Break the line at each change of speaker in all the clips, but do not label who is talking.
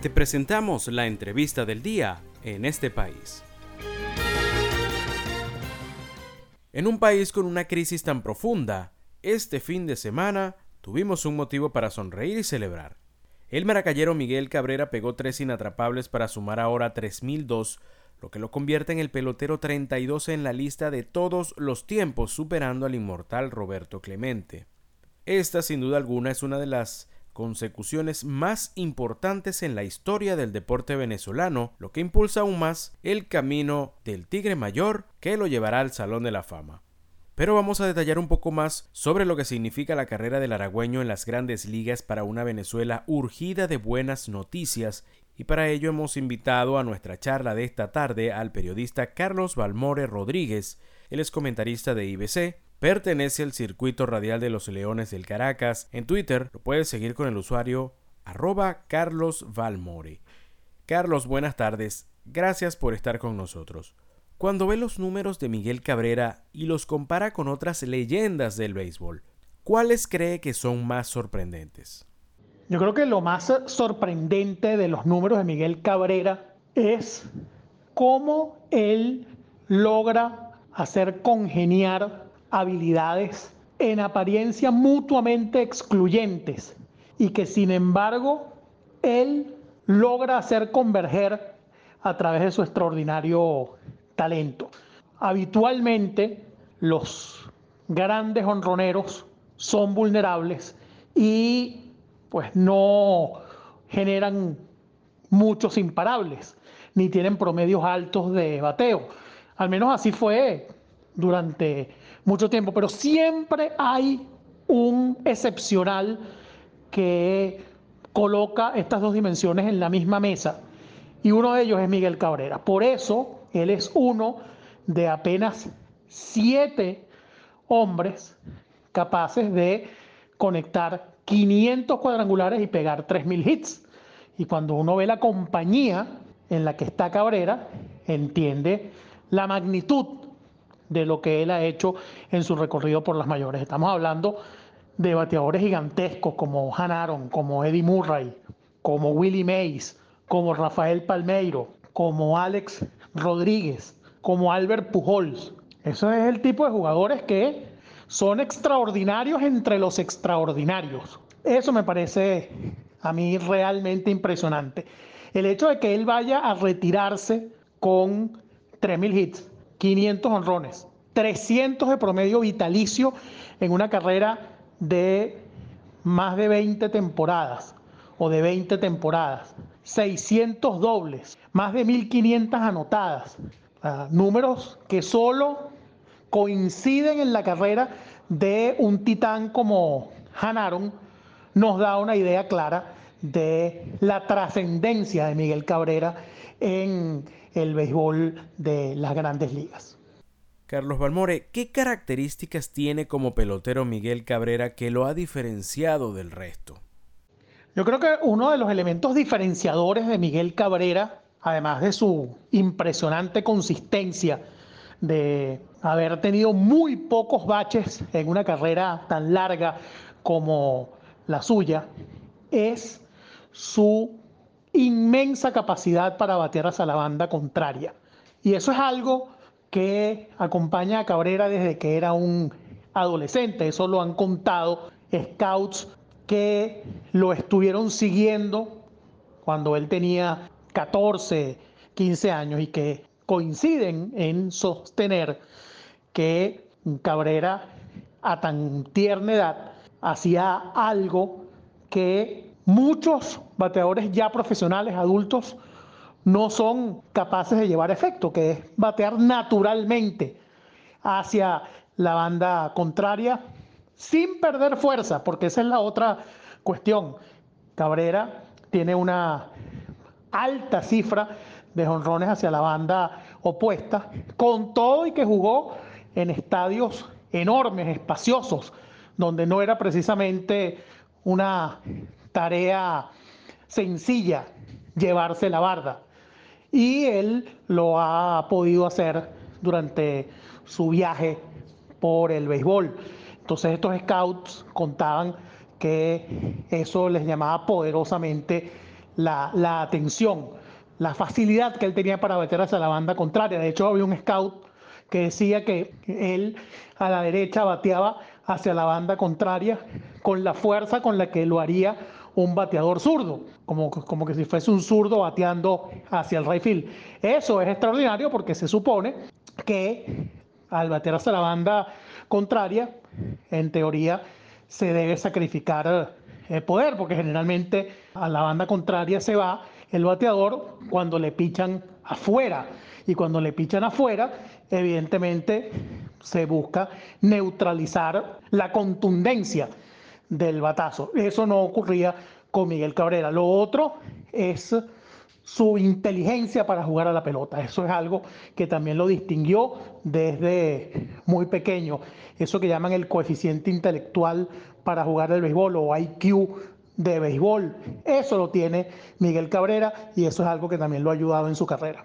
Te presentamos la entrevista del día en este país. En un país con una crisis tan profunda, este fin de semana tuvimos un motivo para sonreír y celebrar. El maracayero Miguel Cabrera pegó tres inatrapables para sumar ahora 3002, lo que lo convierte en el pelotero 32 en la lista de todos los tiempos, superando al inmortal Roberto Clemente. Esta, sin duda alguna, es una de las consecuciones más importantes en la historia del deporte venezolano, lo que impulsa aún más el camino del Tigre Mayor que lo llevará al Salón de la Fama. Pero vamos a detallar un poco más sobre lo que significa la carrera del aragüeño en las grandes ligas para una Venezuela urgida de buenas noticias y para ello hemos invitado a nuestra charla de esta tarde al periodista Carlos Balmore Rodríguez, él es comentarista de IBC, Pertenece al circuito radial de los Leones del Caracas. En Twitter lo puedes seguir con el usuario arroba Carlos Valmore. Carlos, buenas tardes. Gracias por estar con nosotros. Cuando ve los números de Miguel Cabrera y los compara con otras leyendas del béisbol, ¿cuáles cree que son más sorprendentes?
Yo creo que lo más sorprendente de los números de Miguel Cabrera es cómo él logra hacer congeniar habilidades en apariencia mutuamente excluyentes y que sin embargo él logra hacer converger a través de su extraordinario talento. Habitualmente los grandes honroneros son vulnerables y pues no generan muchos imparables ni tienen promedios altos de bateo. Al menos así fue durante mucho tiempo, pero siempre hay un excepcional que coloca estas dos dimensiones en la misma mesa y uno de ellos es Miguel Cabrera. Por eso él es uno de apenas siete hombres capaces de conectar 500 cuadrangulares y pegar 3.000 hits. Y cuando uno ve la compañía en la que está Cabrera, entiende la magnitud de lo que él ha hecho en su recorrido por las mayores. Estamos hablando de bateadores gigantescos como Han Aaron, como Eddie Murray, como Willie Mays, como Rafael Palmeiro, como Alex Rodríguez, como Albert Pujols. Eso es el tipo de jugadores que son extraordinarios entre los extraordinarios. Eso me parece a mí realmente impresionante. El hecho de que él vaya a retirarse con 3.000 hits, 500 honrones, 300 de promedio vitalicio en una carrera de más de 20 temporadas o de 20 temporadas, 600 dobles, más de 1500 anotadas, números que solo coinciden en la carrera de un titán como Hanaron, nos da una idea clara de la trascendencia de Miguel Cabrera en el béisbol de las grandes ligas.
Carlos Balmore, ¿qué características tiene como pelotero Miguel Cabrera que lo ha diferenciado del resto?
Yo creo que uno de los elementos diferenciadores de Miguel Cabrera, además de su impresionante consistencia, de haber tenido muy pocos baches en una carrera tan larga como la suya, es su inmensa capacidad para batear hacia la banda contraria. Y eso es algo que acompaña a Cabrera desde que era un adolescente. Eso lo han contado scouts que lo estuvieron siguiendo cuando él tenía 14, 15 años y que coinciden en sostener que Cabrera a tan tierna edad hacía algo que muchos bateadores ya profesionales, adultos, no son capaces de llevar efecto, que es batear naturalmente hacia la banda contraria sin perder fuerza, porque esa es la otra cuestión. Cabrera tiene una alta cifra de honrones hacia la banda opuesta, con todo y que jugó en estadios enormes, espaciosos, donde no era precisamente una tarea sencilla llevarse la barda. Y él lo ha podido hacer durante su viaje por el béisbol. Entonces estos scouts contaban que eso les llamaba poderosamente la, la atención, la facilidad que él tenía para meter hacia la banda contraria. De hecho, había un scout que decía que él a la derecha bateaba hacia la banda contraria con la fuerza con la que lo haría un bateador zurdo, como, como que si fuese un zurdo bateando hacia el right field. Eso es extraordinario porque se supone que al batear hacia la banda contraria, en teoría, se debe sacrificar el poder, porque generalmente a la banda contraria se va el bateador cuando le pichan afuera. Y cuando le pichan afuera, evidentemente se busca neutralizar la contundencia del batazo. Eso no ocurría con Miguel Cabrera. Lo otro es su inteligencia para jugar a la pelota. Eso es algo que también lo distinguió desde muy pequeño. Eso que llaman el coeficiente intelectual para jugar el béisbol o IQ de béisbol. Eso lo tiene Miguel Cabrera y eso es algo que también lo ha ayudado en su carrera.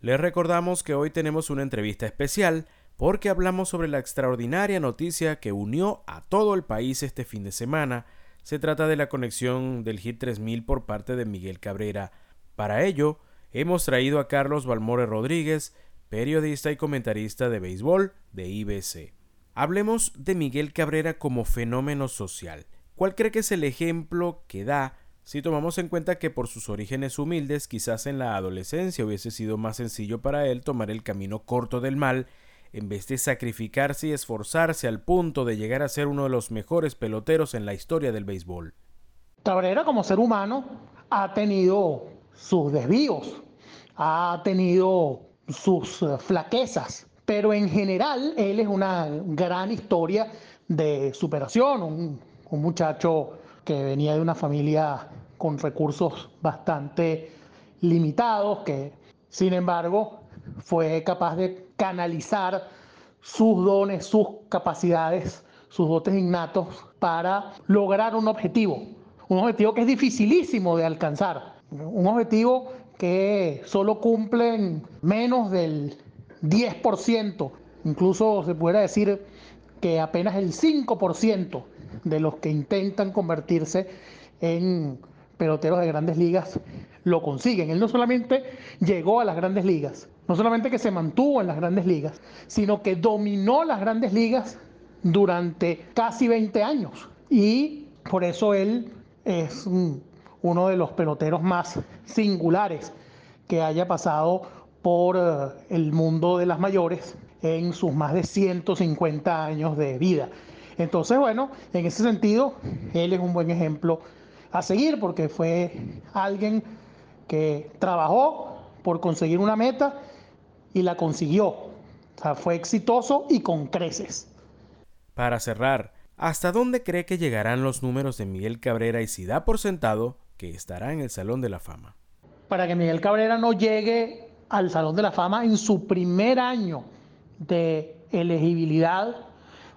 Les recordamos que hoy tenemos una entrevista especial porque hablamos sobre la extraordinaria noticia que unió a todo el país este fin de semana. Se trata de la conexión del Hit 3000 por parte de Miguel Cabrera. Para ello, hemos traído a Carlos Balmore Rodríguez, periodista y comentarista de béisbol de IBC. Hablemos de Miguel Cabrera como fenómeno social. ¿Cuál cree que es el ejemplo que da si tomamos en cuenta que por sus orígenes humildes quizás en la adolescencia hubiese sido más sencillo para él tomar el camino corto del mal en vez de sacrificarse y esforzarse al punto de llegar a ser uno de los mejores peloteros en la historia del béisbol.
Cabrera como ser humano ha tenido sus desvíos, ha tenido sus eh, flaquezas, pero en general él es una gran historia de superación, un, un muchacho que venía de una familia con recursos bastante limitados, que sin embargo fue capaz de canalizar sus dones, sus capacidades, sus dotes innatos para lograr un objetivo. Un objetivo que es dificilísimo de alcanzar. Un objetivo que solo cumplen menos del 10%. Incluso se pudiera decir que apenas el 5% de los que intentan convertirse en peloteros de grandes ligas lo consiguen. Él no solamente llegó a las grandes ligas, no solamente que se mantuvo en las grandes ligas, sino que dominó las grandes ligas durante casi 20 años. Y por eso él es uno de los peloteros más singulares que haya pasado por eh, el mundo de las mayores en sus más de 150 años de vida. Entonces, bueno, en ese sentido, él es un buen ejemplo a seguir porque fue alguien que trabajó por conseguir una meta y la consiguió. O sea, fue exitoso y con creces.
Para cerrar, ¿hasta dónde cree que llegarán los números de Miguel Cabrera y si da por sentado que estará en el Salón de la Fama?
Para que Miguel Cabrera no llegue al Salón de la Fama en su primer año de elegibilidad,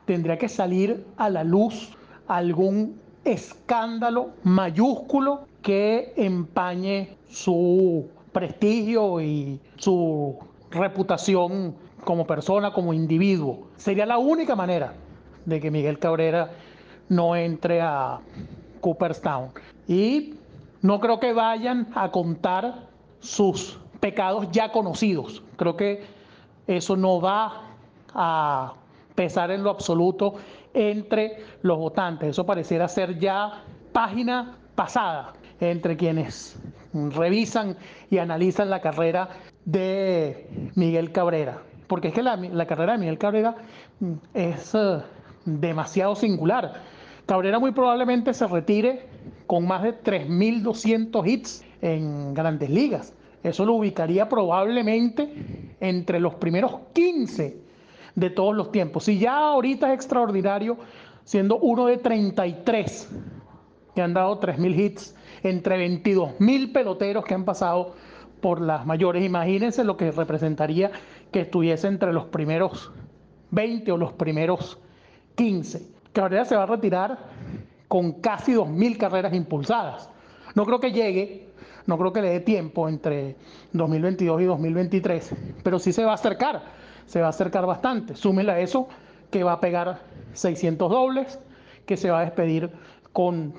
tendría que salir a la luz algún escándalo mayúsculo que empañe su prestigio y su reputación como persona, como individuo. Sería la única manera de que Miguel Cabrera no entre a Cooperstown. Y no creo que vayan a contar sus pecados ya conocidos. Creo que eso no va a pesar en lo absoluto entre los votantes. Eso pareciera ser ya página pasada entre quienes revisan y analizan la carrera de Miguel Cabrera. Porque es que la, carrera de Miguel Cabrera mm, es eh, demasiado singular. Cabrera muy probablemente se retire con más de 3.200 hits en grandes ligas. Eso lo ubicaría probablemente entre los primeros 15 de todos los tiempos. Si ya ahorita es extraordinario, siendo uno de 33 que han dado 3.000 hits entre 22.000 peloteros que han pasado por las mayores. Imagínense lo que representaría que estuviese entre los primeros 20 o los primeros 15. Cabrera se va a retirar con casi 2.000 carreras impulsadas. No creo que llegue, no creo que le dé tiempo entre 2022 y 2023, pero sí se va a acercar, se va a acercar bastante. Súmela a eso que va a pegar 600 dobles, que se va a despedir con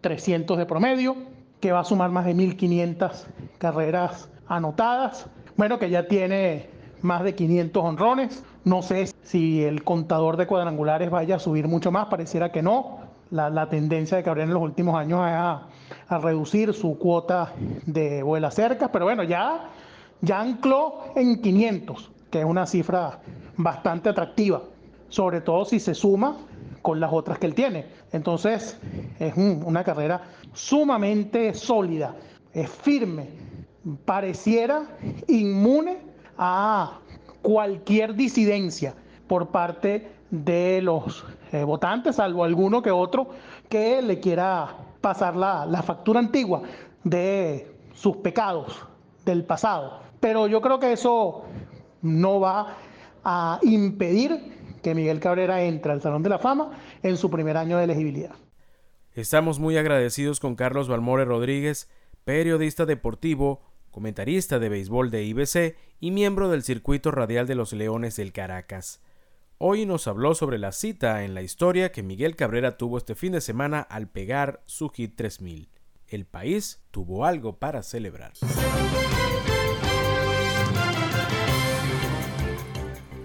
300 de promedio, que va a sumar más de 1.500 carreras anotadas. Bueno, que ya tiene más de 500 honrones. No sé si el contador de cuadrangulares vaya a subir mucho más, pareciera que no. La, tendencia de Cabrera en los últimos años es a, reducir su cuota de vuelas cercas, pero bueno, ya, ya ancló en 500, que es una cifra bastante atractiva, sobre todo si se suma con las otras que él tiene. Entonces, es una carrera sumamente sólida, es firme, pareciera inmune a cualquier disidencia por parte de los eh, votantes, salvo alguno que otro que le quiera pasar la, la factura antigua de sus pecados del pasado. Pero yo creo que eso no va a impedir que Miguel Cabrera entre al Salón de la Fama en su primer año de elegibilidad.
Estamos muy agradecidos con Carlos Balmore Rodríguez, periodista deportivo, comentarista de béisbol de IBC y miembro del circuito radial de los Leones del Caracas. Hoy nos habló sobre la cita en la historia que Miguel Cabrera tuvo este fin de semana al pegar su hit 3000. El país tuvo algo para celebrar.